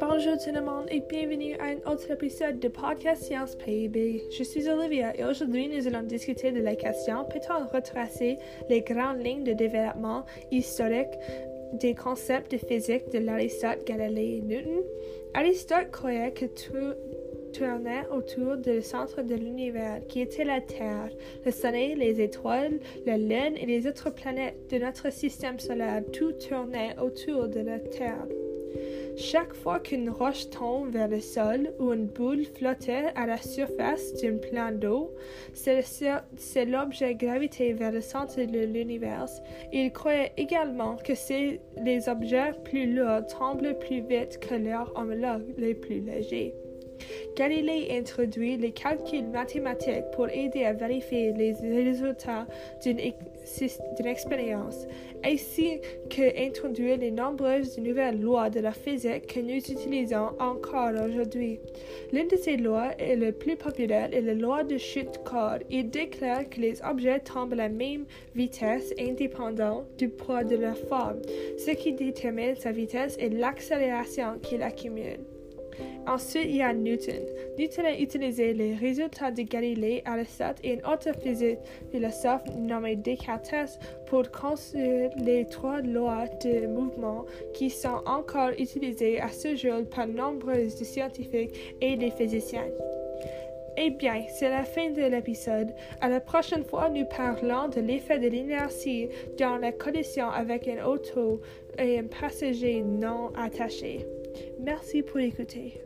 Bonjour tout le monde et bienvenue à un autre épisode de Podcast Science PIB. Je suis Olivia et aujourd'hui nous allons discuter de la question peut-on retracer les grandes lignes de développement historique des concepts de physique de l'Aristote, Galilée et Newton? Aristote croyait que tout tournait autour du centre de l'univers, qui était la Terre, le Soleil, les étoiles, la Lune et les autres planètes de notre système solaire. Tout tournait autour de la Terre. Chaque fois qu'une roche tombe vers le sol ou une boule flottait à la surface d'un plan d'eau, c'est l'objet gravité vers le centre de l'univers. Il croyait également que les objets plus lourds tombent plus vite que leurs homologues les plus légers. Galilée introduit les calculs mathématiques pour aider à vérifier les résultats d'une expérience, ainsi qu'introduire les nombreuses nouvelles lois de la physique que nous utilisons encore aujourd'hui. L'une de ces lois, et la plus populaire, est la loi de chute corde. Il déclare que les objets tombent à la même vitesse indépendant du poids de leur forme. Ce qui détermine sa vitesse est l'accélération qu'il accumule. Ensuite, il y a Newton. Newton a utilisé les résultats de Galilée, Aristote et un autre philosophe nommé Descartes pour construire les trois lois de mouvement qui sont encore utilisées à ce jour par nombreux scientifiques et physiciens. Eh bien, c'est la fin de l'épisode. À la prochaine fois, nous parlons de l'effet de l'inertie dans la collision avec un auto et un passager non attaché. Merci pour écouter.